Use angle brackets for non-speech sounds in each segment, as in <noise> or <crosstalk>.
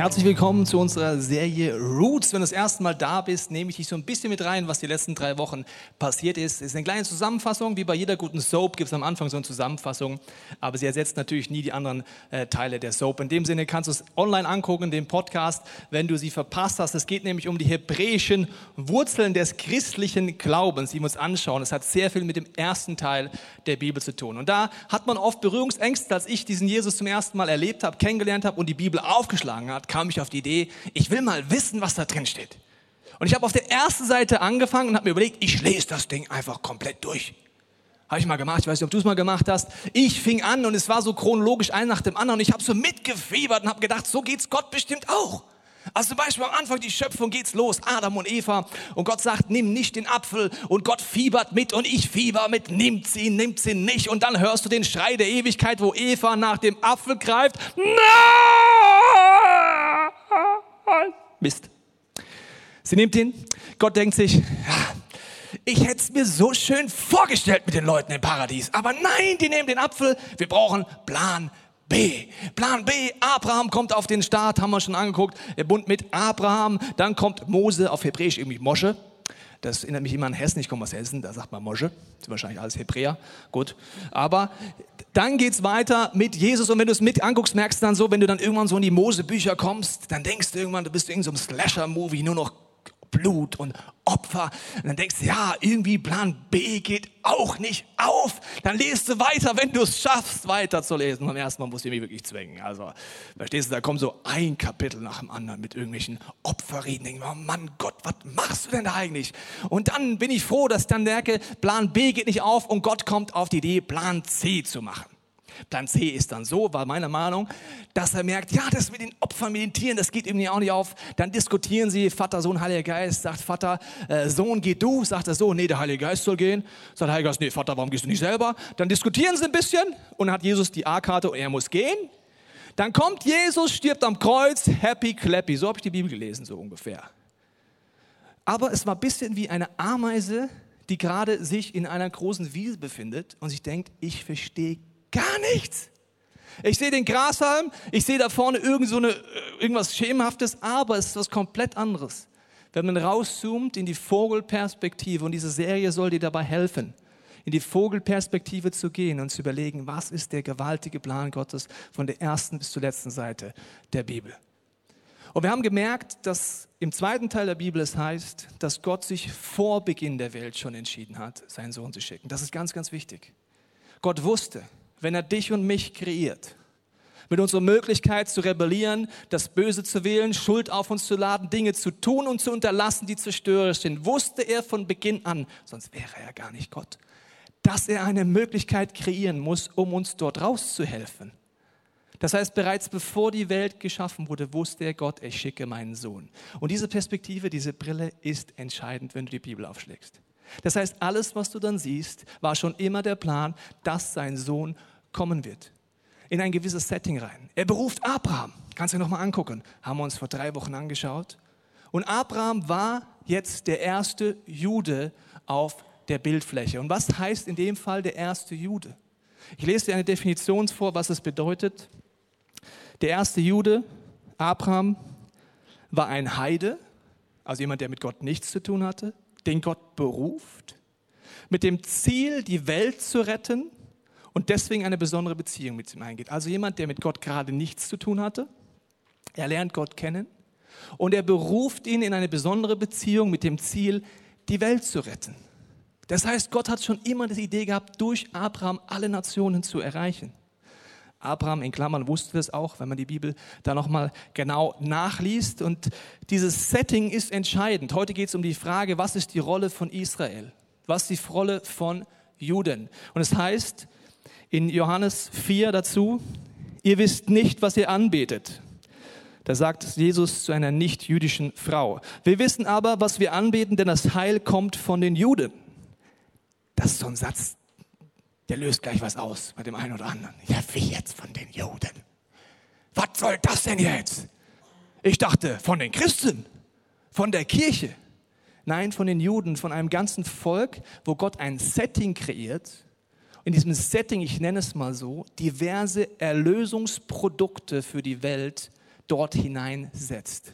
Herzlich willkommen zu unserer Serie Roots. Wenn du das erste Mal da bist, nehme ich dich so ein bisschen mit rein, was die letzten drei Wochen passiert ist. Es ist eine kleine Zusammenfassung, wie bei jeder guten Soap gibt es am Anfang so eine Zusammenfassung, aber sie ersetzt natürlich nie die anderen äh, Teile der Soap. In dem Sinne kannst du es online angucken, den Podcast, wenn du sie verpasst hast. Es geht nämlich um die hebräischen Wurzeln des christlichen Glaubens, die wir uns anschauen. Es hat sehr viel mit dem ersten Teil der Bibel zu tun. Und da hat man oft Berührungsängste, als ich diesen Jesus zum ersten Mal erlebt habe, kennengelernt habe und die Bibel aufgeschlagen hat kam ich auf die Idee, ich will mal wissen, was da drin steht. Und ich habe auf der ersten Seite angefangen und habe mir überlegt, ich lese das Ding einfach komplett durch. Habe ich mal gemacht, ich weiß nicht, ob du es mal gemacht hast. Ich fing an und es war so chronologisch ein nach dem anderen und ich habe so mitgefiebert und habe gedacht, so geht's Gott bestimmt auch. Also zum Beispiel am Anfang die Schöpfung geht's los, Adam und Eva und Gott sagt, nimm nicht den Apfel und Gott fiebert mit und ich fieber mit, nimmt sie, nimmt sie nicht und dann hörst du den Schrei der Ewigkeit, wo Eva nach dem Apfel greift. Nein! Mist. Sie nimmt ihn, Gott denkt sich, ja, ich hätte es mir so schön vorgestellt mit den Leuten im Paradies, aber nein, die nehmen den Apfel, wir brauchen Plan B. Plan B, Abraham kommt auf den Start, haben wir schon angeguckt. Der Bund mit Abraham, dann kommt Mose auf Hebräisch irgendwie Mosche. Das erinnert mich immer an Hessen, ich komme aus Hessen, da sagt man Mosche. Das sind wahrscheinlich alles Hebräer. Gut. Aber dann geht's weiter mit Jesus und wenn du es mit anguckst, merkst du dann so, wenn du dann irgendwann so in die Mose-Bücher kommst, dann denkst du irgendwann, du bist in so einem Slasher-Movie, nur noch Blut und Opfer. Und dann denkst du, ja, irgendwie Plan B geht auch nicht auf. Dann liest du weiter, wenn du es schaffst, weiter zu lesen. Beim ersten Mal musst du mich wirklich zwingen. Also, verstehst du, da kommt so ein Kapitel nach dem anderen mit irgendwelchen Opferreden. Denk, oh Mann, Gott, was machst du denn da eigentlich? Und dann bin ich froh, dass ich dann merke, Plan B geht nicht auf und Gott kommt auf die Idee, Plan C zu machen. Plan C ist dann so, war meine Meinung, dass er merkt, ja, das mit den Opfern, mit den Tieren, das geht ihm auch nicht auf. Dann diskutieren sie, Vater, Sohn, Heiliger Geist, sagt Vater, äh, Sohn, geh du, sagt der Sohn, nee, der Heilige Geist soll gehen. Sagt der Heilige Geist, nee, Vater, warum gehst du nicht selber? Dann diskutieren sie ein bisschen und hat Jesus die A-Karte und er muss gehen. Dann kommt Jesus, stirbt am Kreuz, happy, clappy. So habe ich die Bibel gelesen, so ungefähr. Aber es war ein bisschen wie eine Ameise, die gerade sich in einer großen Wiese befindet und sich denkt, ich verstehe Gar nichts. Ich sehe den Grashalm, ich sehe da vorne irgend so eine, irgendwas Schemenhaftes, aber es ist was komplett anderes. Wenn man rauszoomt in die Vogelperspektive, und diese Serie soll dir dabei helfen, in die Vogelperspektive zu gehen und zu überlegen, was ist der gewaltige Plan Gottes von der ersten bis zur letzten Seite der Bibel. Und wir haben gemerkt, dass im zweiten Teil der Bibel es heißt, dass Gott sich vor Beginn der Welt schon entschieden hat, seinen Sohn zu schicken. Das ist ganz, ganz wichtig. Gott wusste, wenn er dich und mich kreiert. Mit unserer Möglichkeit zu rebellieren, das Böse zu wählen, Schuld auf uns zu laden, Dinge zu tun und zu unterlassen, die zerstörerisch sind, wusste er von Beginn an, sonst wäre er gar nicht Gott, dass er eine Möglichkeit kreieren muss, um uns dort rauszuhelfen. Das heißt, bereits bevor die Welt geschaffen wurde, wusste er Gott, ich schicke meinen Sohn. Und diese Perspektive, diese Brille ist entscheidend, wenn du die Bibel aufschlägst. Das heißt, alles, was du dann siehst, war schon immer der Plan, dass sein Sohn kommen wird. In ein gewisses Setting rein. Er beruft Abraham. Kannst du dir nochmal angucken. Haben wir uns vor drei Wochen angeschaut. Und Abraham war jetzt der erste Jude auf der Bildfläche. Und was heißt in dem Fall der erste Jude? Ich lese dir eine Definition vor, was es bedeutet. Der erste Jude, Abraham, war ein Heide, also jemand, der mit Gott nichts zu tun hatte den Gott beruft, mit dem Ziel, die Welt zu retten und deswegen eine besondere Beziehung mit ihm eingeht. Also jemand, der mit Gott gerade nichts zu tun hatte. Er lernt Gott kennen und er beruft ihn in eine besondere Beziehung mit dem Ziel, die Welt zu retten. Das heißt, Gott hat schon immer die Idee gehabt, durch Abraham alle Nationen zu erreichen. Abraham in Klammern wusste das auch, wenn man die Bibel da nochmal genau nachliest. Und dieses Setting ist entscheidend. Heute geht es um die Frage, was ist die Rolle von Israel? Was ist die Rolle von Juden? Und es heißt in Johannes 4 dazu, ihr wisst nicht, was ihr anbetet. Da sagt Jesus zu einer nicht-jüdischen Frau. Wir wissen aber, was wir anbeten, denn das Heil kommt von den Juden. Das ist so ein Satz, der löst gleich was aus bei dem einen oder anderen. Ja, wie jetzt von den Juden? Was soll das denn jetzt? Ich dachte von den Christen, von der Kirche. Nein, von den Juden, von einem ganzen Volk, wo Gott ein Setting kreiert. In diesem Setting, ich nenne es mal so, diverse Erlösungsprodukte für die Welt dort hineinsetzt.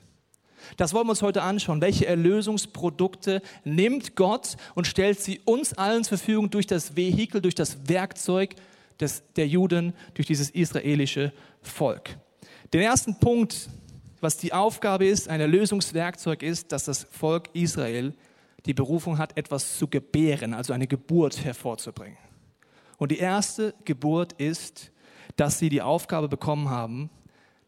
Das wollen wir uns heute anschauen. Welche Erlösungsprodukte nimmt Gott und stellt sie uns allen zur Verfügung durch das Vehikel, durch das Werkzeug des, der Juden, durch dieses israelische Volk. Den ersten Punkt, was die Aufgabe ist, ein Erlösungswerkzeug ist, dass das Volk Israel die Berufung hat, etwas zu gebären, also eine Geburt hervorzubringen. Und die erste Geburt ist, dass sie die Aufgabe bekommen haben,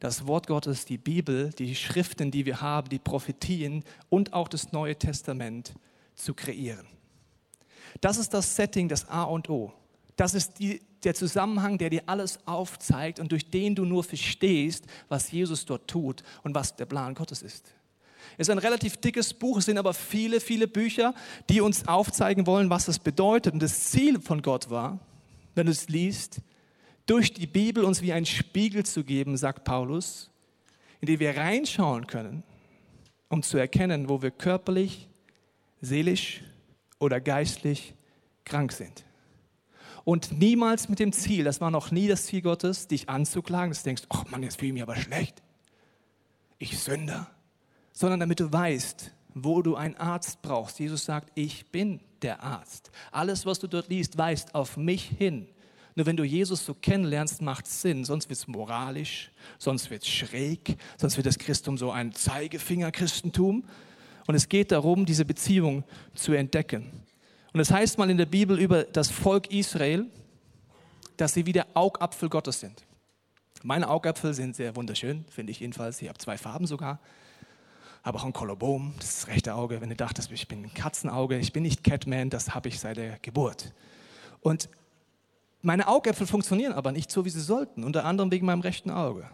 das Wort Gottes, die Bibel, die Schriften, die wir haben, die Prophetien und auch das Neue Testament zu kreieren. Das ist das Setting, das A und O. Das ist die, der Zusammenhang, der dir alles aufzeigt und durch den du nur verstehst, was Jesus dort tut und was der Plan Gottes ist. Es ist ein relativ dickes Buch, es sind aber viele, viele Bücher, die uns aufzeigen wollen, was es bedeutet. Und das Ziel von Gott war, wenn du es liest, durch die Bibel uns wie ein Spiegel zu geben, sagt Paulus, in den wir reinschauen können, um zu erkennen, wo wir körperlich, seelisch oder geistlich krank sind. Und niemals mit dem Ziel, das war noch nie das Ziel Gottes, dich anzuklagen, dass du denkst, ach Mann, jetzt fühle ich mich aber schlecht. Ich Sünder. Sondern damit du weißt, wo du einen Arzt brauchst. Jesus sagt, ich bin der Arzt. Alles, was du dort liest, weist auf mich hin. Nur wenn du Jesus so kennenlernst, macht es Sinn. Sonst wird es moralisch, sonst wird es schräg, sonst wird das Christentum so ein Zeigefinger-Christentum. Und es geht darum, diese Beziehung zu entdecken. Und es heißt mal in der Bibel über das Volk Israel, dass sie wie der Augapfel Gottes sind. Meine Augapfel sind sehr wunderschön, finde ich jedenfalls. Ich habe zwei Farben sogar. Aber auch ein Kolobom, das ist das rechte Auge. Wenn du dachtest, ich bin ein Katzenauge, ich bin nicht Catman, das habe ich seit der Geburt. Und meine Augäpfel funktionieren aber nicht so, wie sie sollten, unter anderem wegen meinem rechten Auge.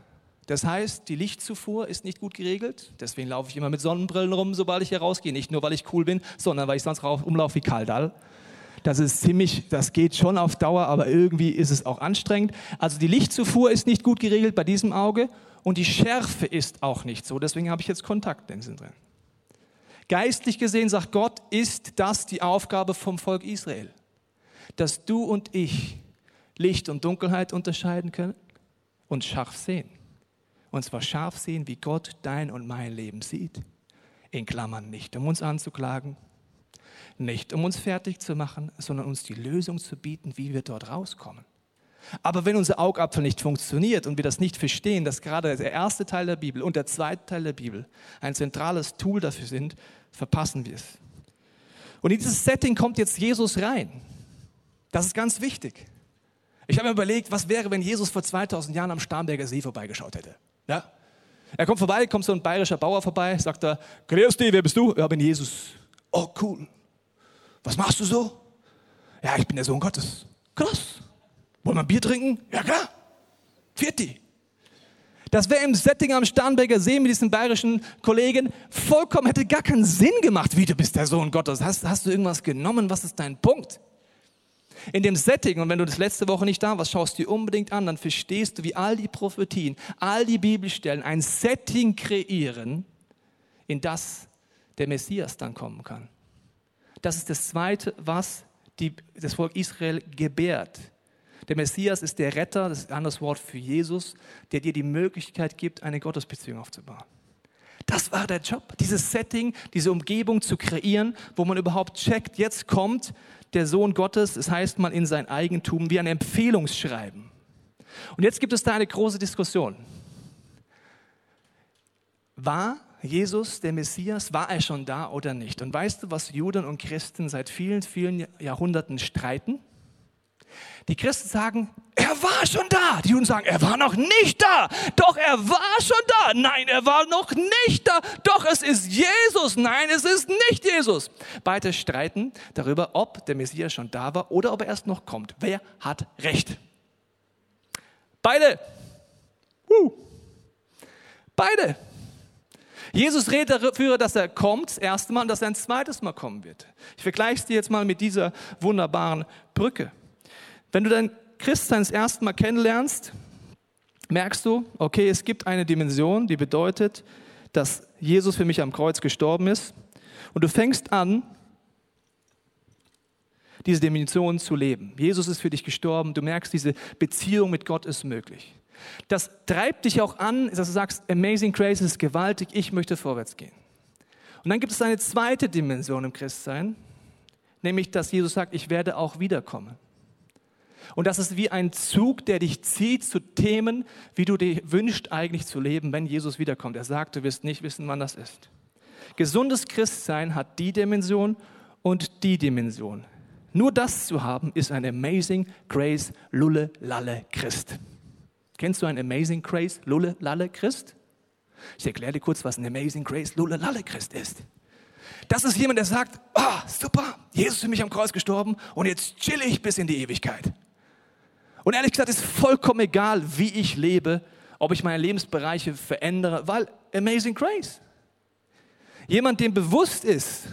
Das heißt, die Lichtzufuhr ist nicht gut geregelt. Deswegen laufe ich immer mit Sonnenbrillen rum, sobald ich hier rausgehe. Nicht nur, weil ich cool bin, sondern weil ich sonst umlaufe wie Kaldall. Das ist ziemlich, das geht schon auf Dauer, aber irgendwie ist es auch anstrengend. Also die Lichtzufuhr ist nicht gut geregelt bei diesem Auge und die Schärfe ist auch nicht so. Deswegen habe ich jetzt Kontaktlinsen drin. Geistlich gesehen sagt Gott, ist das die Aufgabe vom Volk Israel, dass du und ich Licht und Dunkelheit unterscheiden können und scharf sehen. Und zwar scharf sehen, wie Gott dein und mein Leben sieht. In Klammern nicht, um uns anzuklagen, nicht um uns fertig zu machen, sondern uns die Lösung zu bieten, wie wir dort rauskommen. Aber wenn unser Augapfel nicht funktioniert und wir das nicht verstehen, dass gerade der erste Teil der Bibel und der zweite Teil der Bibel ein zentrales Tool dafür sind, verpassen wir es. Und in dieses Setting kommt jetzt Jesus rein. Das ist ganz wichtig. Ich habe mir überlegt, was wäre, wenn Jesus vor 2000 Jahren am Starnberger See vorbeigeschaut hätte. Ja? Er kommt vorbei, kommt so ein bayerischer Bauer vorbei, sagt er, grüß dich, wer bist du? Ja, bin Jesus. Oh, cool. Was machst du so? Ja, ich bin der Sohn Gottes. Krass. Wollen wir Bier trinken? Ja, klar. Vierti. Das wäre im Setting am Starnberger See mit diesen bayerischen Kollegen vollkommen, hätte gar keinen Sinn gemacht. Wie, du bist der Sohn Gottes. Hast, hast du irgendwas genommen? Was ist dein Punkt? in dem Setting, und wenn du das letzte Woche nicht da warst, schaust dir unbedingt an, dann verstehst du, wie all die Prophetien, all die Bibelstellen ein Setting kreieren, in das der Messias dann kommen kann. Das ist das Zweite, was die, das Volk Israel gebärt. Der Messias ist der Retter, das ist ein anderes Wort für Jesus, der dir die Möglichkeit gibt, eine Gottesbeziehung aufzubauen. Das war der Job, dieses Setting, diese Umgebung zu kreieren, wo man überhaupt checkt, jetzt kommt der Sohn Gottes, es das heißt mal in sein Eigentum, wie ein Empfehlungsschreiben. Und jetzt gibt es da eine große Diskussion. War Jesus der Messias? War er schon da oder nicht? Und weißt du, was Juden und Christen seit vielen, vielen Jahrhunderten streiten? Die Christen sagen, er war schon da. Die Juden sagen, er war noch nicht da. Doch, er war schon da. Nein, er war noch nicht da. Doch, es ist Jesus. Nein, es ist nicht Jesus. Beide streiten darüber, ob der Messias schon da war oder ob er erst noch kommt. Wer hat recht? Beide. Uh. Beide. Jesus redet dafür, dass er kommt, das erste Mal, und dass er ein zweites Mal kommen wird. Ich vergleiche es dir jetzt mal mit dieser wunderbaren Brücke. Wenn du dein Christsein das erste Mal kennenlernst, merkst du, okay, es gibt eine Dimension, die bedeutet, dass Jesus für mich am Kreuz gestorben ist Und du fängst an, diese Dimension zu leben. Jesus ist für dich gestorben. Du merkst, diese Beziehung mit Gott ist möglich. Das treibt dich auch an, dass du sagst, Amazing Grace ist gewaltig, ich möchte vorwärts gehen. Und dann gibt es eine zweite Dimension im Christsein, nämlich dass Jesus sagt, ich werde auch wiederkommen. Und das ist wie ein Zug, der dich zieht zu Themen, wie du dir wünschst eigentlich zu leben, wenn Jesus wiederkommt. Er sagt, du wirst nicht wissen, wann das ist. Gesundes Christsein hat die Dimension und die Dimension. Nur das zu haben, ist ein Amazing Grace Lulle Lalle Christ. Kennst du ein Amazing Grace Lulle Lalle Christ? Ich erkläre dir kurz, was ein Amazing Grace Lulle Lalle Christ ist. Das ist jemand, der sagt, ah, super, Jesus ist für mich am Kreuz gestorben und jetzt chill ich bis in die Ewigkeit. Und ehrlich gesagt ist vollkommen egal, wie ich lebe, ob ich meine Lebensbereiche verändere, weil Amazing Grace. Jemand, dem bewusst ist,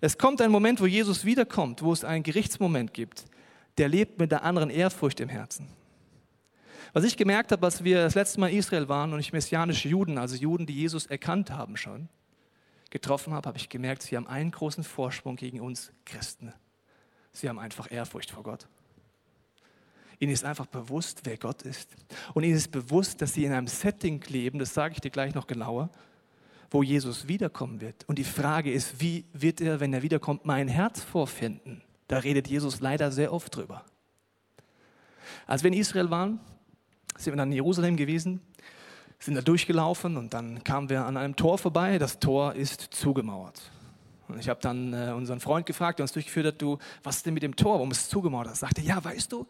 es kommt ein Moment, wo Jesus wiederkommt, wo es einen Gerichtsmoment gibt, der lebt mit der anderen Ehrfurcht im Herzen. Was ich gemerkt habe, als wir das letzte Mal in Israel waren und ich messianische Juden, also Juden, die Jesus erkannt haben schon, getroffen habe, habe ich gemerkt, sie haben einen großen Vorsprung gegen uns Christen. Sie haben einfach Ehrfurcht vor Gott. Ihnen ist einfach bewusst, wer Gott ist. Und ihnen ist bewusst, dass sie in einem Setting leben, das sage ich dir gleich noch genauer, wo Jesus wiederkommen wird. Und die Frage ist, wie wird er, wenn er wiederkommt, mein Herz vorfinden? Da redet Jesus leider sehr oft drüber. Als wir in Israel waren, sind wir dann in Jerusalem gewesen, sind da durchgelaufen und dann kamen wir an einem Tor vorbei. Das Tor ist zugemauert. Und ich habe dann äh, unseren Freund gefragt, der uns durchgeführt hat, du, was ist denn mit dem Tor? Warum ist es zugemauert? Er sagte, ja, weißt du,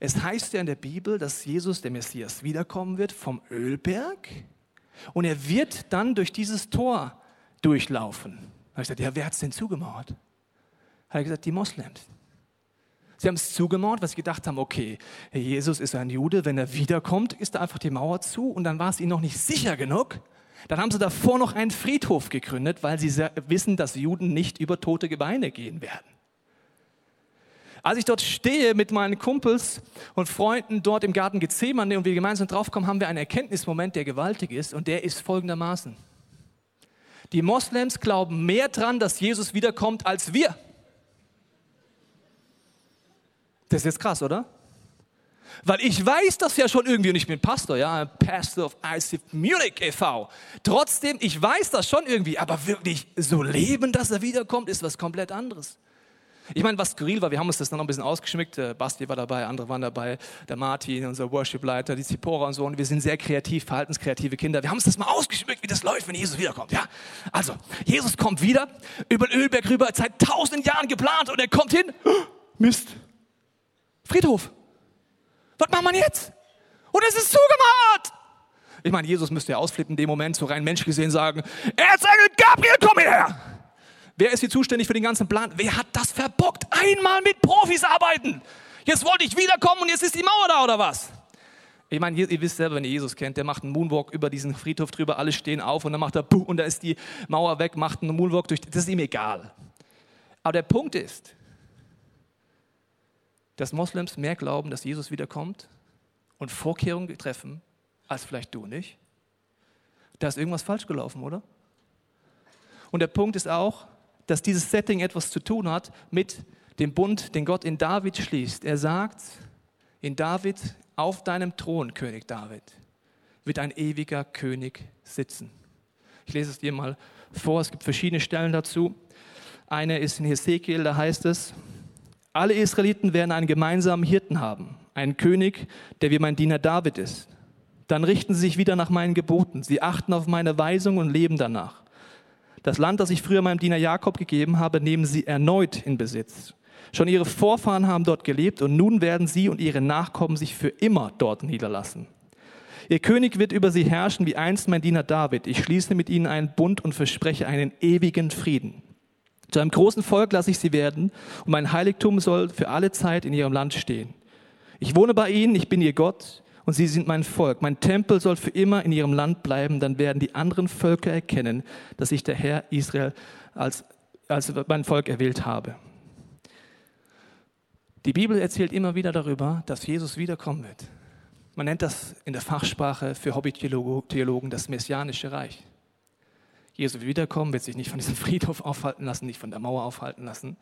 es heißt ja in der Bibel, dass Jesus, der Messias, wiederkommen wird vom Ölberg und er wird dann durch dieses Tor durchlaufen. Da habe ich gesagt, ja, wer hat es denn zugemauert? Hat er gesagt, die Moslems. Sie haben es zugemauert, weil sie gedacht haben, okay, Jesus ist ein Jude, wenn er wiederkommt, ist da einfach die Mauer zu und dann war es ihnen noch nicht sicher genug. Dann haben sie davor noch einen Friedhof gegründet, weil sie wissen, dass Juden nicht über tote Gebeine gehen werden. Als ich dort stehe mit meinen Kumpels und Freunden dort im Garten Gethsemane und wir gemeinsam draufkommen, haben wir einen Erkenntnismoment, der gewaltig ist und der ist folgendermaßen. Die Moslems glauben mehr dran, dass Jesus wiederkommt, als wir. Das ist jetzt krass, oder? Weil ich weiß das ja schon irgendwie und ich bin Pastor, ja, Pastor of ICF Munich e.V. Trotzdem, ich weiß das schon irgendwie, aber wirklich so leben, dass er wiederkommt, ist was komplett anderes. Ich meine, was skurril war, wir haben uns das dann noch ein bisschen ausgeschmückt. Basti war dabei, andere waren dabei, der Martin, unser Worship-Leiter, die Zipora und so. Und wir sind sehr kreativ, verhaltenskreative Kinder. Wir haben uns das mal ausgeschmückt, wie das läuft, wenn Jesus wiederkommt. Ja? Also, Jesus kommt wieder, über den Ölberg rüber, seit tausend Jahren geplant und er kommt hin. Mist. Friedhof. Was macht man jetzt? Und es ist zugemacht. Ich meine, Jesus müsste ja ausflippen in dem Moment, so rein Mensch gesehen sagen, Erzengel Gabriel, komm hierher. Wer ist hier zuständig für den ganzen Plan? Wer hat das verbockt? Einmal mit Profis arbeiten. Jetzt wollte ich wiederkommen und jetzt ist die Mauer da oder was? Ich meine, ihr, ihr, wisst selber, wenn ihr Jesus kennt, der macht einen Moonwalk über diesen Friedhof drüber, alle stehen auf und dann macht er Puh und da ist die Mauer weg, macht einen Moonwalk durch. Das ist ihm egal. Aber der Punkt ist, dass Moslems mehr glauben, dass Jesus wiederkommt und Vorkehrungen treffen, als vielleicht du nicht. Da ist irgendwas falsch gelaufen, oder? Und der Punkt ist auch, dass dieses Setting etwas zu tun hat mit dem Bund, den Gott in David schließt. Er sagt, in David, auf deinem Thron, König David, wird ein ewiger König sitzen. Ich lese es dir mal vor, es gibt verschiedene Stellen dazu. Eine ist in Hesekiel, da heißt es, alle Israeliten werden einen gemeinsamen Hirten haben, einen König, der wie mein Diener David ist. Dann richten sie sich wieder nach meinen Geboten, sie achten auf meine Weisung und leben danach. Das Land, das ich früher meinem Diener Jakob gegeben habe, nehmen sie erneut in Besitz. Schon ihre Vorfahren haben dort gelebt und nun werden sie und ihre Nachkommen sich für immer dort niederlassen. Ihr König wird über sie herrschen wie einst mein Diener David. Ich schließe mit ihnen einen Bund und verspreche einen ewigen Frieden. Zu einem großen Volk lasse ich sie werden und mein Heiligtum soll für alle Zeit in ihrem Land stehen. Ich wohne bei ihnen, ich bin ihr Gott und sie sind mein Volk. Mein Tempel soll für immer in ihrem Land bleiben, dann werden die anderen Völker erkennen, dass ich der Herr Israel als, als mein Volk erwählt habe. Die Bibel erzählt immer wieder darüber, dass Jesus wiederkommen wird. Man nennt das in der Fachsprache für Hobbytheologen das Messianische Reich. Jesus wird wiederkommen, wird sich nicht von diesem Friedhof aufhalten lassen, nicht von der Mauer aufhalten lassen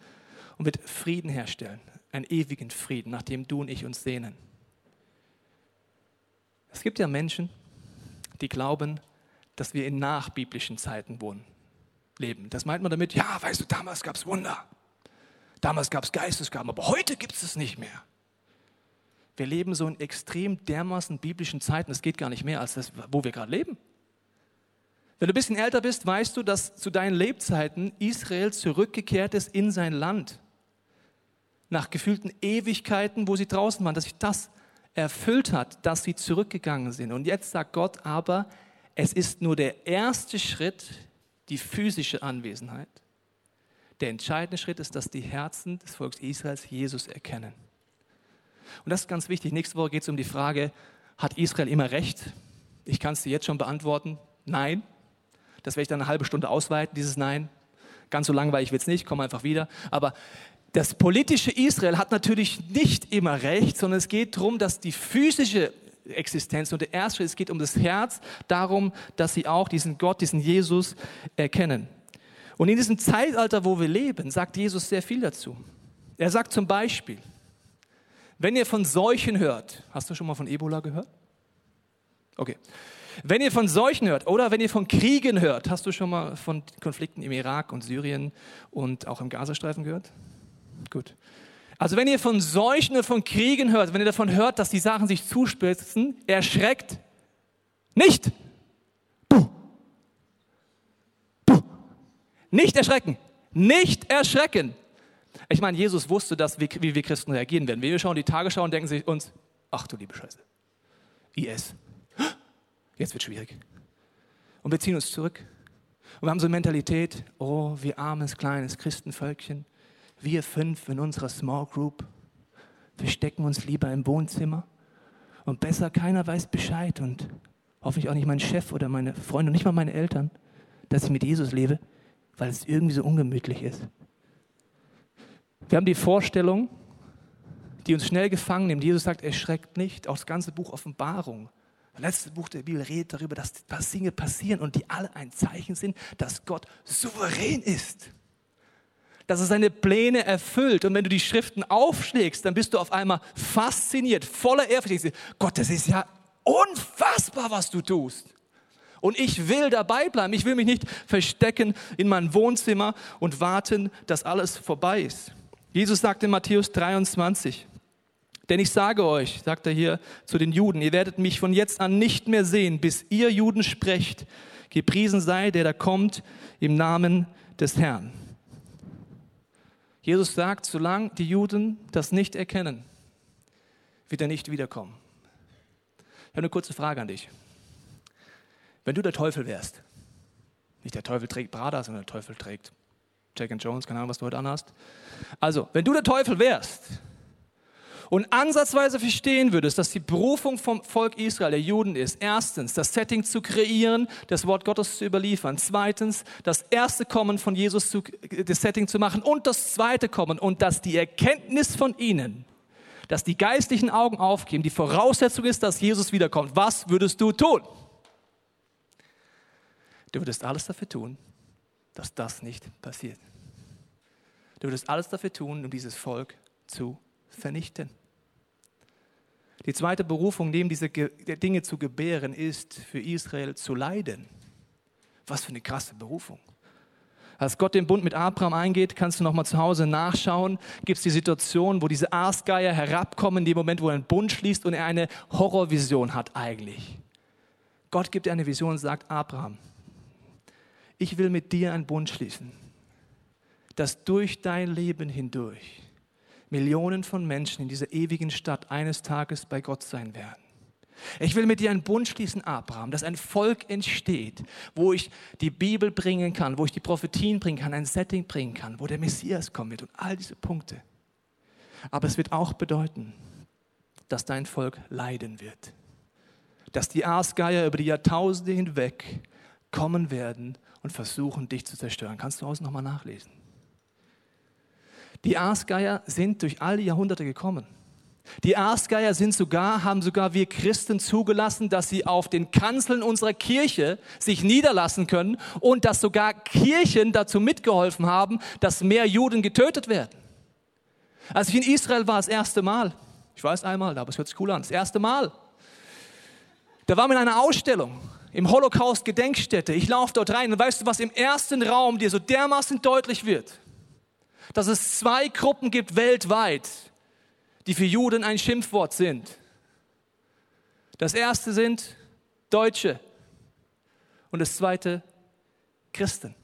und wird Frieden herstellen, einen ewigen Frieden, nach dem du und ich uns sehnen. Es gibt ja Menschen, die glauben, dass wir in nachbiblischen Zeiten wohnen, leben. Das meint man damit, ja, weißt du, damals gab es Wunder, damals gab es Geistesgaben, aber heute gibt es es nicht mehr. Wir leben so in extrem dermaßen biblischen Zeiten, es geht gar nicht mehr als das, wo wir gerade leben. Wenn du ein bisschen älter bist, weißt du, dass zu deinen Lebzeiten Israel zurückgekehrt ist in sein Land. Nach gefühlten Ewigkeiten, wo sie draußen waren, dass sich das erfüllt hat, dass sie zurückgegangen sind. Und jetzt sagt Gott aber, es ist nur der erste Schritt, die physische Anwesenheit. Der entscheidende Schritt ist, dass die Herzen des Volkes Israels Jesus erkennen. Und das ist ganz wichtig. Nächste Woche geht es um die Frage, hat Israel immer recht? Ich kann es dir jetzt schon beantworten. Nein. Das werde ich dann eine halbe Stunde ausweiten, dieses Nein. Ganz so langweilig wird es nicht, komm einfach wieder. Aber das politische Israel hat natürlich nicht immer recht, sondern es geht darum, dass die physische Existenz und der erste es geht um das Herz, darum, dass sie auch diesen Gott, diesen Jesus erkennen. Und in diesem Zeitalter, wo wir leben, sagt Jesus sehr viel dazu. Er sagt zum Beispiel, wenn ihr von Seuchen hört, hast du schon mal von Ebola gehört? Okay. Wenn ihr von Seuchen hört oder wenn ihr von Kriegen hört, hast du schon mal von Konflikten im Irak und Syrien und auch im Gazastreifen gehört? Gut. Also wenn ihr von Seuchen und von Kriegen hört, wenn ihr davon hört, dass die Sachen sich zuspitzen, erschreckt nicht. Puh. Puh. Nicht erschrecken. Nicht erschrecken. Ich meine, Jesus wusste, dass wir, wie wir Christen reagieren werden. Wir schauen die Tagesschau und denken sich uns, ach du liebe Scheiße, IS. Jetzt wird schwierig. Und wir ziehen uns zurück. Und wir haben so eine Mentalität, oh, wir armes, kleines Christenvölkchen, wir fünf in unserer Small Group, wir stecken uns lieber im Wohnzimmer und besser keiner weiß Bescheid und hoffentlich auch nicht mein Chef oder meine Freunde und nicht mal meine Eltern, dass ich mit Jesus lebe, weil es irgendwie so ungemütlich ist. Wir haben die Vorstellung, die uns schnell gefangen nimmt. Jesus sagt, erschreckt nicht. Auch das ganze Buch Offenbarung das letzte Buch der Bibel redet darüber, dass Dinge passieren und die alle ein Zeichen sind, dass Gott souverän ist. Dass er seine Pläne erfüllt. Und wenn du die Schriften aufschlägst, dann bist du auf einmal fasziniert, voller Ehrfurcht. Gott, das ist ja unfassbar, was du tust. Und ich will dabei bleiben. Ich will mich nicht verstecken in mein Wohnzimmer und warten, dass alles vorbei ist. Jesus sagt in Matthäus 23, denn ich sage euch, sagt er hier zu den Juden, ihr werdet mich von jetzt an nicht mehr sehen, bis ihr Juden sprecht. Gepriesen sei der, der kommt im Namen des Herrn. Jesus sagt, solange die Juden das nicht erkennen, wird er nicht wiederkommen. Ich habe eine kurze Frage an dich. Wenn du der Teufel wärst, nicht der Teufel trägt Prada, sondern der Teufel trägt Jack and Jones, keine Ahnung, was du heute anhast. Also, wenn du der Teufel wärst, und ansatzweise verstehen würdest, dass die Berufung vom Volk Israel, der Juden ist, erstens das Setting zu kreieren, das Wort Gottes zu überliefern, zweitens das erste Kommen von Jesus zu, das Setting zu machen und das zweite Kommen und dass die Erkenntnis von ihnen, dass die geistlichen Augen aufgeben, die Voraussetzung ist, dass Jesus wiederkommt. Was würdest du tun? Du würdest alles dafür tun, dass das nicht passiert. Du würdest alles dafür tun, um dieses Volk zu vernichten. Die zweite Berufung, neben diese Dinge zu gebären, ist für Israel zu leiden. Was für eine krasse Berufung. Als Gott den Bund mit Abraham eingeht, kannst du noch mal zu Hause nachschauen, gibt es die Situation, wo diese Aasgeier herabkommen, in dem Moment, wo er einen Bund schließt und er eine Horrorvision hat eigentlich. Gott gibt dir eine Vision und sagt, Abraham, ich will mit dir einen Bund schließen, dass durch dein Leben hindurch Millionen von Menschen in dieser ewigen Stadt eines Tages bei Gott sein werden. Ich will mit dir einen Bund schließen, Abraham, dass ein Volk entsteht, wo ich die Bibel bringen kann, wo ich die Prophetien bringen kann, ein Setting bringen kann, wo der Messias kommen wird und all diese Punkte. Aber es wird auch bedeuten, dass dein Volk leiden wird. Dass die Aasgeier über die Jahrtausende hinweg kommen werden und versuchen, dich zu zerstören. Kannst du aus nochmal nachlesen. Die Aasgeier sind durch alle Jahrhunderte gekommen. Die Aasgeier sind sogar, haben sogar wir Christen zugelassen, dass sie auf den Kanzeln unserer Kirche sich niederlassen können und dass sogar Kirchen dazu mitgeholfen haben, dass mehr Juden getötet werden. Als ich in Israel war, das erste Mal, ich weiß einmal, aber es hört sich cool an, das erste Mal, da war mir eine Ausstellung im Holocaust-Gedenkstätte. Ich laufe dort rein und weißt du, was im ersten Raum dir so dermaßen deutlich wird? Dass es zwei Gruppen gibt weltweit, die für Juden ein Schimpfwort sind. Das erste sind Deutsche und das zweite Christen.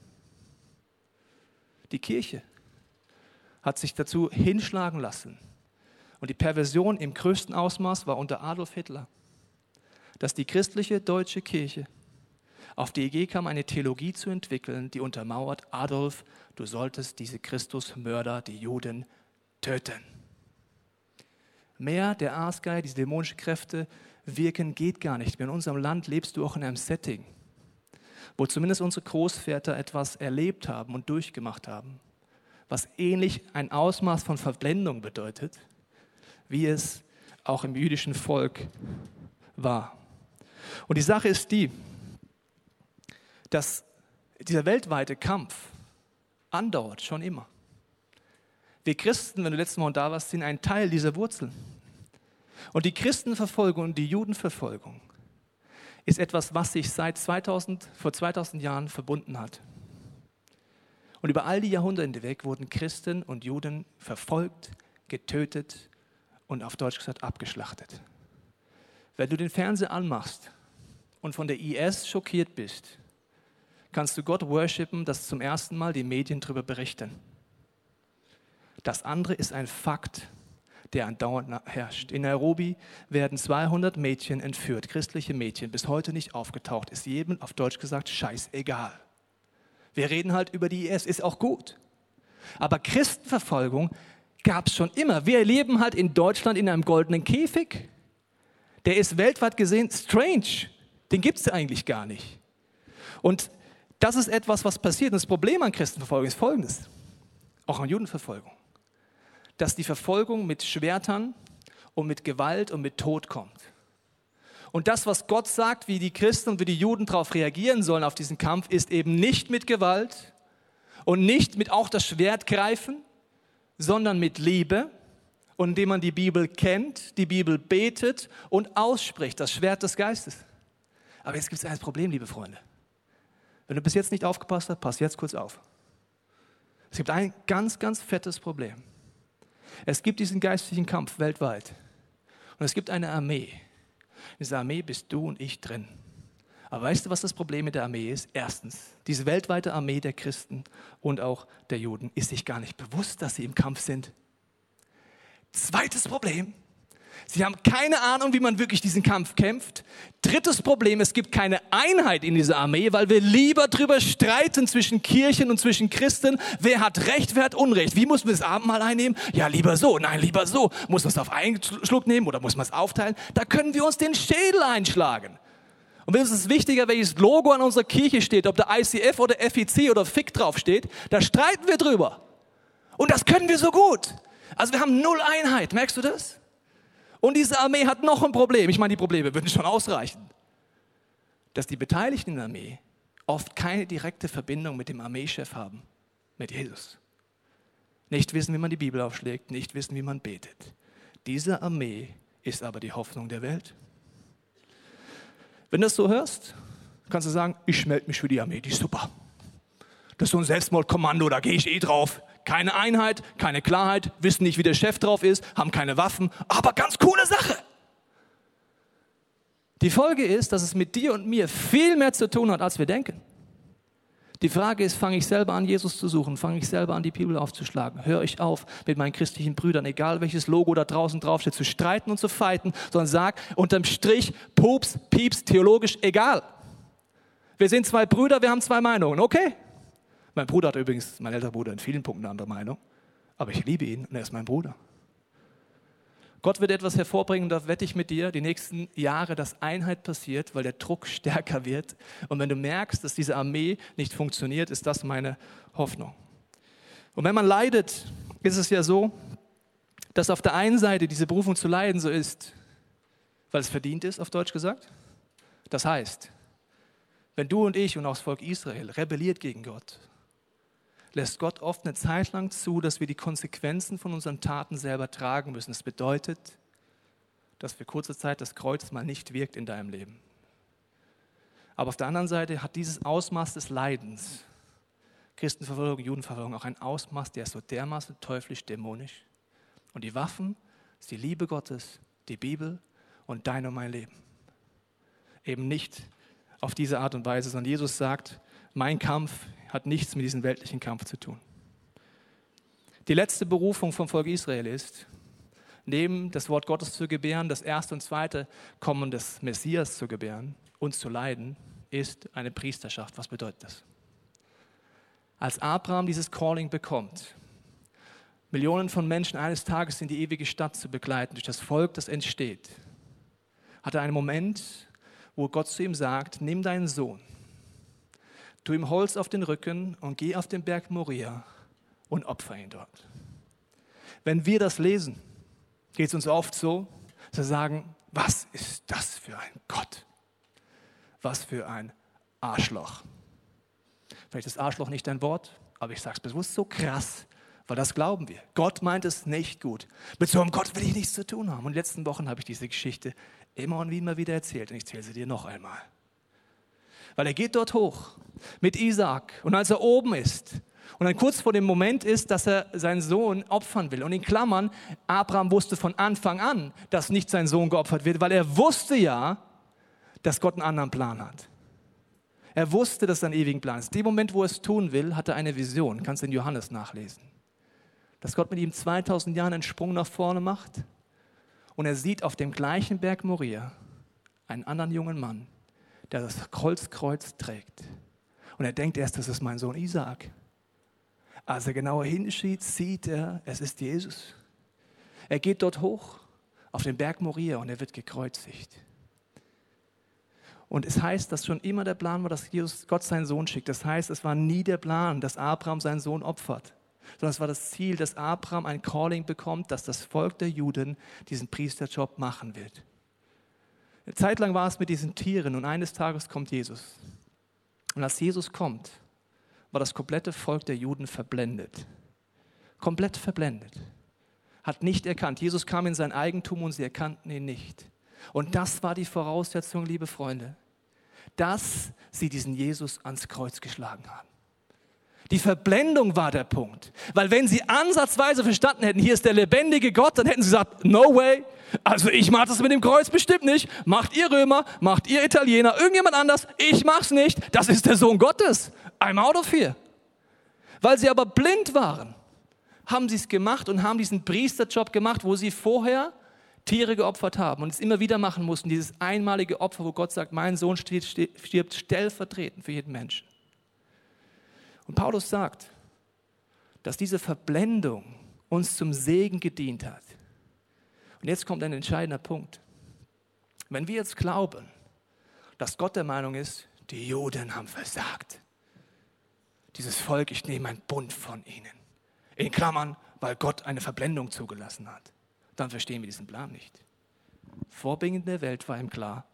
Die Kirche hat sich dazu hinschlagen lassen. Und die Perversion im größten Ausmaß war unter Adolf Hitler, dass die christliche deutsche Kirche auf die Idee kam, eine Theologie zu entwickeln, die untermauert, Adolf, du solltest diese Christusmörder, die Juden, töten. Mehr der Aasgeier, diese dämonischen Kräfte wirken, geht gar nicht mehr. In unserem Land lebst du auch in einem Setting, wo zumindest unsere Großväter etwas erlebt haben und durchgemacht haben, was ähnlich ein Ausmaß von Verblendung bedeutet, wie es auch im jüdischen Volk war. Und die Sache ist die, dass dieser weltweite Kampf andauert schon immer. Wir Christen, wenn du letztes Mal da warst, sind ein Teil dieser Wurzeln. Und die Christenverfolgung und die Judenverfolgung ist etwas, was sich seit 2000, vor 2000 Jahren verbunden hat. Und über all die Jahrhunderte hinweg wurden Christen und Juden verfolgt, getötet und auf Deutsch gesagt abgeschlachtet. Wenn du den Fernseher anmachst und von der IS schockiert bist, kannst du Gott worshipen, dass zum ersten Mal die Medien darüber berichten. Das andere ist ein Fakt, der andauernd herrscht. In Nairobi werden 200 Mädchen entführt, christliche Mädchen, bis heute nicht aufgetaucht. Ist jedem auf Deutsch gesagt scheißegal. Wir reden halt über die IS, ist auch gut. Aber Christenverfolgung gab es schon immer. Wir leben halt in Deutschland in einem goldenen Käfig. Der ist weltweit gesehen strange. Den gibt es eigentlich gar nicht. Und das ist etwas, was passiert. Und das Problem an Christenverfolgung ist folgendes, auch an Judenverfolgung, dass die Verfolgung mit Schwertern und mit Gewalt und mit Tod kommt. Und das, was Gott sagt, wie die Christen und wie die Juden darauf reagieren sollen auf diesen Kampf, ist eben nicht mit Gewalt und nicht mit auch das Schwert greifen, sondern mit Liebe und indem man die Bibel kennt, die Bibel betet und ausspricht, das Schwert des Geistes. Aber jetzt gibt es ein Problem, liebe Freunde. Wenn du bis jetzt nicht aufgepasst hast, pass jetzt kurz auf. Es gibt ein ganz, ganz fettes Problem. Es gibt diesen geistlichen Kampf weltweit. Und es gibt eine Armee. In dieser Armee bist du und ich drin. Aber weißt du, was das Problem mit der Armee ist? Erstens, diese weltweite Armee der Christen und auch der Juden ist sich gar nicht bewusst, dass sie im Kampf sind. Zweites Problem, Sie haben keine Ahnung, wie man wirklich diesen Kampf kämpft. Drittes Problem, es gibt keine Einheit in dieser Armee, weil wir lieber darüber streiten zwischen Kirchen und zwischen Christen. Wer hat Recht, wer hat Unrecht? Wie muss man das Abendmahl einnehmen? Ja, lieber so, nein, lieber so. Muss man es auf einen Schluck nehmen oder muss man es aufteilen? Da können wir uns den Schädel einschlagen. Und wenn es ist wichtiger, welches Logo an unserer Kirche steht, ob der ICF oder FEC oder FIC draufsteht, da streiten wir drüber. Und das können wir so gut. Also wir haben null Einheit, merkst du das? Und diese Armee hat noch ein Problem. Ich meine, die Probleme würden schon ausreichen. Dass die Beteiligten in der Armee oft keine direkte Verbindung mit dem Armeechef haben, mit Jesus. Nicht wissen, wie man die Bibel aufschlägt, nicht wissen, wie man betet. Diese Armee ist aber die Hoffnung der Welt. Wenn du das so hörst, kannst du sagen, ich melde mich für die Armee, die ist super. Das ist so ein Selbstmordkommando, da gehe ich eh drauf. Keine Einheit, keine Klarheit, wissen nicht, wie der Chef drauf ist, haben keine Waffen, aber ganz coole Sache. Die Folge ist, dass es mit dir und mir viel mehr zu tun hat, als wir denken. Die Frage ist, fange ich selber an, Jesus zu suchen? Fange ich selber an, die Bibel aufzuschlagen? Höre ich auf, mit meinen christlichen Brüdern, egal welches Logo da draußen draufsteht, zu streiten und zu fighten, sondern sag unterm Strich, Pups, Pieps, theologisch, egal. Wir sind zwei Brüder, wir haben zwei Meinungen, okay? Mein Bruder hat übrigens, mein älterer Bruder, in vielen Punkten eine andere Meinung, aber ich liebe ihn und er ist mein Bruder. Gott wird etwas hervorbringen, da wette ich mit dir, die nächsten Jahre, dass Einheit passiert, weil der Druck <laughs> stärker wird. Und wenn du merkst, dass diese Armee nicht funktioniert, ist das meine Hoffnung. Und wenn man leidet, ist es ja so, dass auf der einen Seite diese Berufung zu leiden so ist, weil es verdient ist, auf Deutsch gesagt. Das heißt, wenn du und ich und auch das Volk Israel rebelliert gegen Gott, lässt Gott oft eine Zeit lang zu, dass wir die Konsequenzen von unseren Taten selber tragen müssen. Das bedeutet, dass für kurze Zeit das Kreuz mal nicht wirkt in deinem Leben. Aber auf der anderen Seite hat dieses Ausmaß des Leidens, Christenverfolgung, Judenverfolgung, auch ein Ausmaß, der ist so dermaßen teuflisch, dämonisch. Und die Waffen ist die Liebe Gottes, die Bibel und dein und mein Leben. Eben nicht auf diese Art und Weise, sondern Jesus sagt, mein Kampf hat nichts mit diesem weltlichen Kampf zu tun. Die letzte Berufung vom Volk Israel ist, neben das Wort Gottes zu gebären, das erste und zweite Kommen des Messias zu gebären, uns zu leiden, ist eine Priesterschaft. Was bedeutet das? Als Abraham dieses Calling bekommt, Millionen von Menschen eines Tages in die ewige Stadt zu begleiten, durch das Volk, das entsteht, hat er einen Moment, wo Gott zu ihm sagt, nimm deinen Sohn, tu ihm Holz auf den Rücken und geh auf den Berg Moria und opfer ihn dort. Wenn wir das lesen, geht es uns oft so, wir sagen, was ist das für ein Gott? Was für ein Arschloch. Vielleicht ist Arschloch nicht dein Wort, aber ich sage es bewusst so krass, weil das glauben wir. Gott meint es nicht gut. Mit so einem Gott will ich nichts zu tun haben. Und in den letzten Wochen habe ich diese Geschichte immer und immer wieder erzählt und ich erzähle sie dir noch einmal. Weil er geht dort hoch mit Isaac und als er oben ist und dann kurz vor dem Moment ist, dass er seinen Sohn opfern will. Und in Klammern, Abraham wusste von Anfang an, dass nicht sein Sohn geopfert wird, weil er wusste ja, dass Gott einen anderen Plan hat. Er wusste, dass er einen ewigen Plan ist. In dem Moment, wo er es tun will, hat er eine Vision. Kannst du in Johannes nachlesen. Dass Gott mit ihm 2000 Jahren einen Sprung nach vorne macht und er sieht auf dem gleichen Berg Moria einen anderen jungen Mann, der das Holzkreuz trägt. Und er denkt erst, das ist mein Sohn Isaak. Als er genauer hinsieht, sieht er, es ist Jesus. Er geht dort hoch auf den Berg Moria und er wird gekreuzigt. Und es heißt, dass schon immer der Plan war, dass Jesus Gott seinen Sohn schickt. Das heißt, es war nie der Plan, dass Abraham seinen Sohn opfert, sondern es war das Ziel, dass Abraham ein Calling bekommt, dass das Volk der Juden diesen Priesterjob machen wird. Eine Zeit lang war es mit diesen Tieren und eines Tages kommt Jesus. Und als Jesus kommt, war das komplette Volk der Juden verblendet. Komplett verblendet. Hat nicht erkannt. Jesus kam in sein Eigentum und sie erkannten ihn nicht. Und das war die Voraussetzung, liebe Freunde, dass sie diesen Jesus ans Kreuz geschlagen haben. Die Verblendung war der Punkt. Weil wenn sie ansatzweise verstanden hätten, hier ist der lebendige Gott, dann hätten sie gesagt, no way, also ich mache das mit dem Kreuz bestimmt nicht. Macht ihr Römer, macht ihr Italiener, irgendjemand anders, ich mach's nicht. Das ist der Sohn Gottes. I'm out of here. Weil sie aber blind waren, haben sie es gemacht und haben diesen Priesterjob gemacht, wo sie vorher Tiere geopfert haben und es immer wieder machen mussten, dieses einmalige Opfer, wo Gott sagt, mein Sohn stirbt stellvertretend für jeden Menschen. Und Paulus sagt, dass diese Verblendung uns zum Segen gedient hat. Und jetzt kommt ein entscheidender Punkt. Wenn wir jetzt glauben, dass Gott der Meinung ist, die Juden haben versagt, dieses Volk, ich nehme einen Bund von ihnen, in Klammern, weil Gott eine Verblendung zugelassen hat, dann verstehen wir diesen Plan nicht. Vorbeginn der Welt war ihm klar,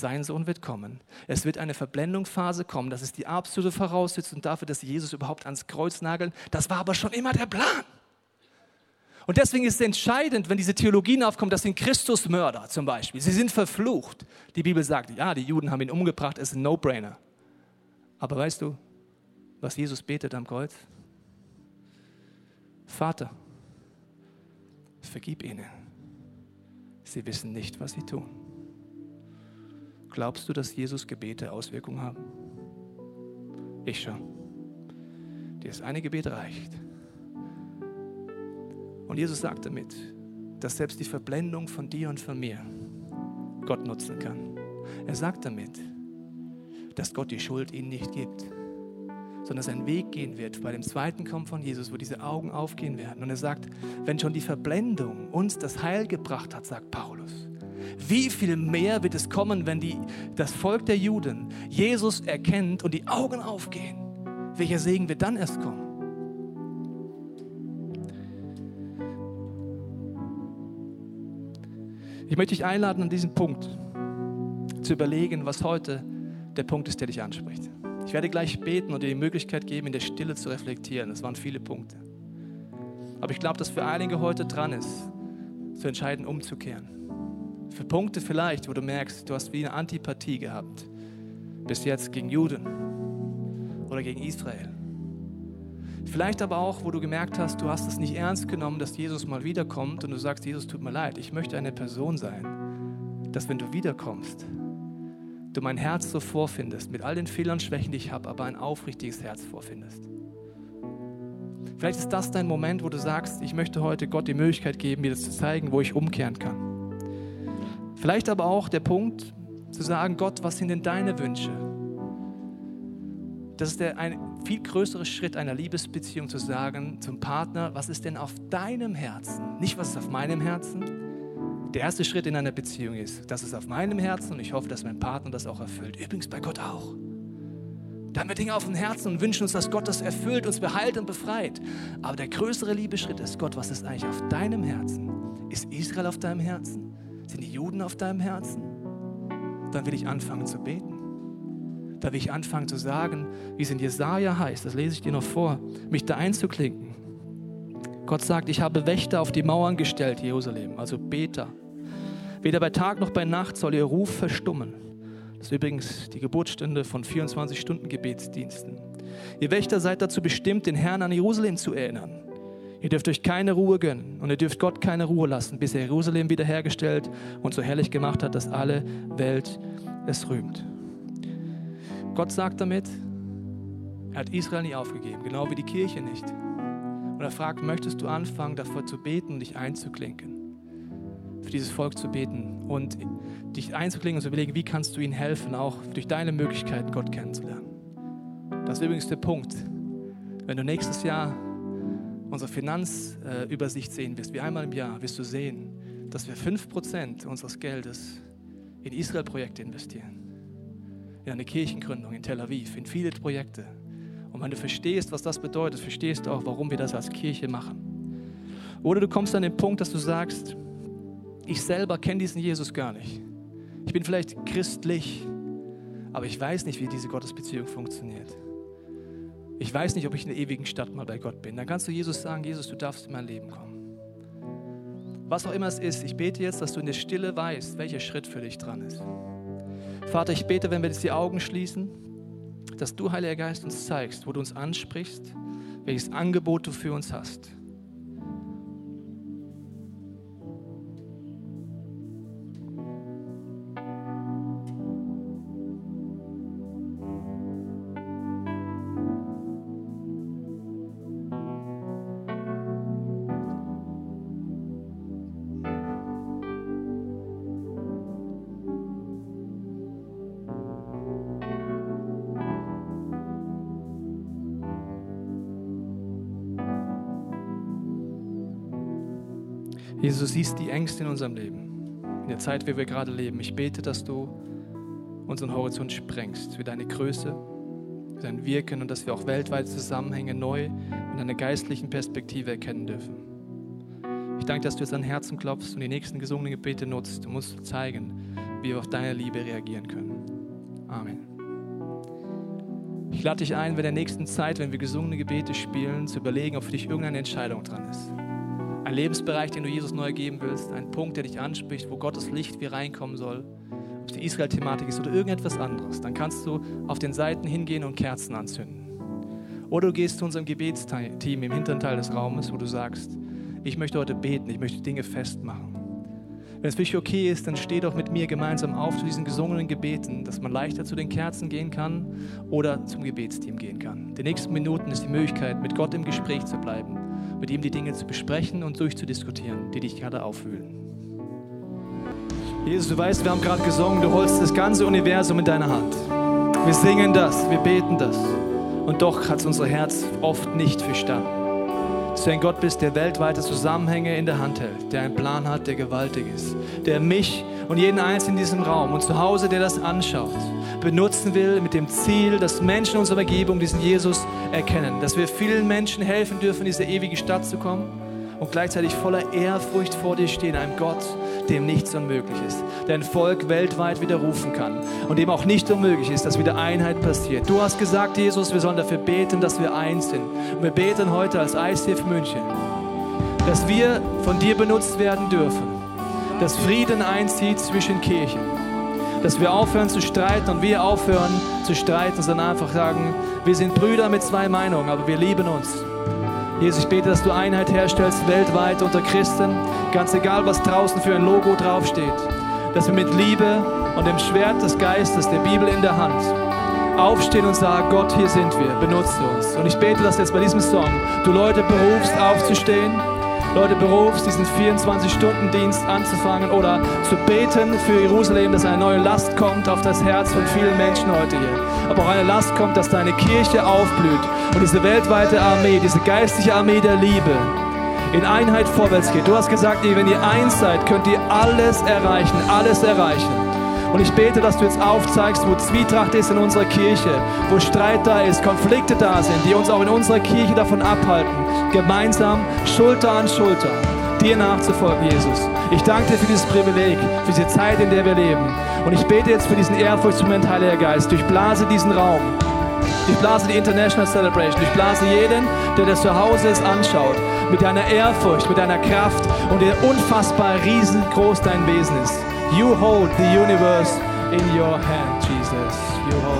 sein Sohn wird kommen. Es wird eine Verblendungsphase kommen. Das ist die absolute Voraussetzung dafür, dass Jesus überhaupt ans Kreuz nageln. Das war aber schon immer der Plan. Und deswegen ist es entscheidend, wenn diese Theologien aufkommen, das sind Christusmörder zum Beispiel. Sie sind verflucht. Die Bibel sagt, ja, die Juden haben ihn umgebracht, es ist ein No-Brainer. Aber weißt du, was Jesus betet am Kreuz? Vater, vergib ihnen. Sie wissen nicht, was sie tun. Glaubst du, dass Jesus Gebete Auswirkungen haben? Ich schon. Dir ist eine Gebet reicht. Und Jesus sagt damit, dass selbst die Verblendung von dir und von mir Gott nutzen kann. Er sagt damit, dass Gott die Schuld ihnen nicht gibt, sondern dass ein Weg gehen wird bei dem zweiten Kommen von Jesus, wo diese Augen aufgehen werden. Und er sagt, wenn schon die Verblendung uns das Heil gebracht hat, sagt Paulus, wie viel mehr wird es kommen, wenn die, das Volk der Juden Jesus erkennt und die Augen aufgehen? Welcher Segen wird dann erst kommen? Ich möchte dich einladen, an diesem Punkt zu überlegen, was heute der Punkt ist, der dich anspricht. Ich werde gleich beten und dir die Möglichkeit geben, in der Stille zu reflektieren. Das waren viele Punkte. Aber ich glaube, dass für einige heute dran ist, zu entscheiden, umzukehren. Für Punkte vielleicht, wo du merkst, du hast wie eine Antipathie gehabt, bis jetzt gegen Juden oder gegen Israel. Vielleicht aber auch, wo du gemerkt hast, du hast es nicht ernst genommen, dass Jesus mal wiederkommt und du sagst, Jesus, tut mir leid, ich möchte eine Person sein, dass wenn du wiederkommst, du mein Herz so vorfindest, mit all den Fehlern und Schwächen, die ich habe, aber ein aufrichtiges Herz vorfindest. Vielleicht ist das dein Moment, wo du sagst, ich möchte heute Gott die Möglichkeit geben, mir das zu zeigen, wo ich umkehren kann. Vielleicht aber auch der Punkt zu sagen, Gott, was sind denn deine Wünsche? Das ist der, ein viel größere Schritt einer Liebesbeziehung zu sagen zum Partner, was ist denn auf deinem Herzen? Nicht, was ist auf meinem Herzen. Der erste Schritt in einer Beziehung ist, das ist auf meinem Herzen und ich hoffe, dass mein Partner das auch erfüllt. Übrigens bei Gott auch. Da haben wir Dinge auf dem Herzen und wünschen uns, dass Gott das erfüllt, uns beheilt und befreit. Aber der größere Liebeschritt ist, Gott, was ist eigentlich auf deinem Herzen? Ist Israel auf deinem Herzen? Sind die Juden auf deinem Herzen? Dann will ich anfangen zu beten. Da will ich anfangen zu sagen, wie es in Jesaja heißt, das lese ich dir noch vor, mich da einzuklinken. Gott sagt, ich habe Wächter auf die Mauern gestellt, Jerusalem, also Beter. Weder bei Tag noch bei Nacht soll ihr Ruf verstummen. Das ist übrigens die Geburtsstunde von 24 Stunden Gebetsdiensten. Ihr Wächter seid dazu bestimmt, den Herrn an Jerusalem zu erinnern. Ihr dürft euch keine Ruhe gönnen und ihr dürft Gott keine Ruhe lassen, bis er Jerusalem wiederhergestellt und so herrlich gemacht hat, dass alle Welt es rühmt. Gott sagt damit, er hat Israel nie aufgegeben, genau wie die Kirche nicht. Und er fragt, möchtest du anfangen, davor zu beten und dich einzuklinken? Für dieses Volk zu beten und dich einzuklinken und zu überlegen, wie kannst du ihnen helfen, auch durch deine Möglichkeiten Gott kennenzulernen. Das ist übrigens der Punkt. Wenn du nächstes Jahr unsere Finanzübersicht sehen wirst, wie einmal im Jahr, wirst du sehen, dass wir 5% unseres Geldes in Israel-Projekte investieren in eine Kirchengründung in Tel Aviv, in viele Projekte. Und wenn du verstehst, was das bedeutet, verstehst du auch, warum wir das als Kirche machen. Oder du kommst an den Punkt, dass du sagst, ich selber kenne diesen Jesus gar nicht. Ich bin vielleicht christlich, aber ich weiß nicht, wie diese Gottesbeziehung funktioniert. Ich weiß nicht, ob ich in der ewigen Stadt mal bei Gott bin. Dann kannst du Jesus sagen, Jesus, du darfst in mein Leben kommen. Was auch immer es ist, ich bete jetzt, dass du in der Stille weißt, welcher Schritt für dich dran ist. Vater, ich bete, wenn wir jetzt die Augen schließen, dass du, Heiliger Geist, uns zeigst, wo du uns ansprichst, welches Angebot du für uns hast. Jesus, du siehst die Ängste in unserem Leben, in der Zeit, wie wir gerade leben. Ich bete, dass du unseren Horizont sprengst für deine Größe, für dein Wirken und dass wir auch weltweit Zusammenhänge neu in einer geistlichen Perspektive erkennen dürfen. Ich danke, dass du jetzt an Herzen klopfst und die nächsten gesungenen Gebete nutzt, um uns zu zeigen, wie wir auf deine Liebe reagieren können. Amen. Ich lade dich ein, bei der nächsten Zeit, wenn wir gesungene Gebete spielen, zu überlegen, ob für dich irgendeine Entscheidung dran ist ein Lebensbereich, den du Jesus neu geben willst, ein Punkt, der dich anspricht, wo Gottes Licht wie reinkommen soll, ob es die Israel-Thematik ist oder irgendetwas anderes, dann kannst du auf den Seiten hingehen und Kerzen anzünden. Oder du gehst zu unserem Gebetsteam im hinteren Teil des Raumes, wo du sagst, ich möchte heute beten, ich möchte Dinge festmachen. Wenn es für dich okay ist, dann steh doch mit mir gemeinsam auf zu diesen gesungenen Gebeten, dass man leichter zu den Kerzen gehen kann oder zum Gebetsteam gehen kann. Den nächsten Minuten ist die Möglichkeit, mit Gott im Gespräch zu bleiben mit ihm die Dinge zu besprechen und durchzudiskutieren, die dich gerade aufwühlen. Jesus, du weißt, wir haben gerade gesungen, du holst das ganze Universum in deine Hand. Wir singen das, wir beten das. Und doch hat es unser Herz oft nicht verstanden. Dass du ein Gott bist, der weltweite Zusammenhänge in der Hand hält, der einen Plan hat, der gewaltig ist, der mich und jeden Einzelnen in diesem Raum und zu Hause, der das anschaut, benutzen will mit dem Ziel, dass Menschen in unserer Umgebung diesen Jesus erkennen, dass wir vielen Menschen helfen dürfen, in diese ewige Stadt zu kommen und gleichzeitig voller Ehrfurcht vor dir stehen, einem Gott, dem nichts unmöglich ist, der ein Volk weltweit widerrufen kann und dem auch nicht unmöglich ist, dass wieder Einheit passiert. Du hast gesagt, Jesus, wir sollen dafür beten, dass wir eins sind. Und wir beten heute als ICF München, dass wir von dir benutzt werden dürfen, dass Frieden einzieht zwischen Kirchen, dass wir aufhören zu streiten und wir aufhören zu streiten, sondern einfach sagen, wir sind Brüder mit zwei Meinungen, aber wir lieben uns. Jesus, ich bete, dass du Einheit herstellst weltweit unter Christen, ganz egal, was draußen für ein Logo draufsteht, dass wir mit Liebe und dem Schwert des Geistes, der Bibel in der Hand, aufstehen und sagen, Gott, hier sind wir, benutze uns. Und ich bete, dass jetzt bei diesem Song du Leute berufst, aufzustehen, Leute berufst, diesen 24-Stunden-Dienst anzufangen oder zu beten für Jerusalem, dass eine neue Last kommt auf das Herz von vielen Menschen heute hier. Aber auch eine Last kommt, dass deine Kirche aufblüht und diese weltweite Armee, diese geistliche Armee der Liebe in Einheit vorwärts geht. Du hast gesagt, wenn ihr eins seid, könnt ihr alles erreichen, alles erreichen. Und ich bete, dass du jetzt aufzeigst, wo Zwietracht ist in unserer Kirche, wo Streit da ist, Konflikte da sind, die uns auch in unserer Kirche davon abhalten, gemeinsam Schulter an Schulter dir nachzufolgen, Jesus. Ich danke dir für dieses Privileg, für diese Zeit, in der wir leben. Und ich bete jetzt für diesen Ehrfurchtsmoment, Heiliger Geist. Durchblase diesen Raum. Durchblase die International Celebration. Durchblase jeden, der das zu Hause ist, anschaut. Mit deiner Ehrfurcht, mit deiner Kraft und der unfassbar riesengroß dein Wesen ist. You hold the universe in your hand, Jesus. You hold.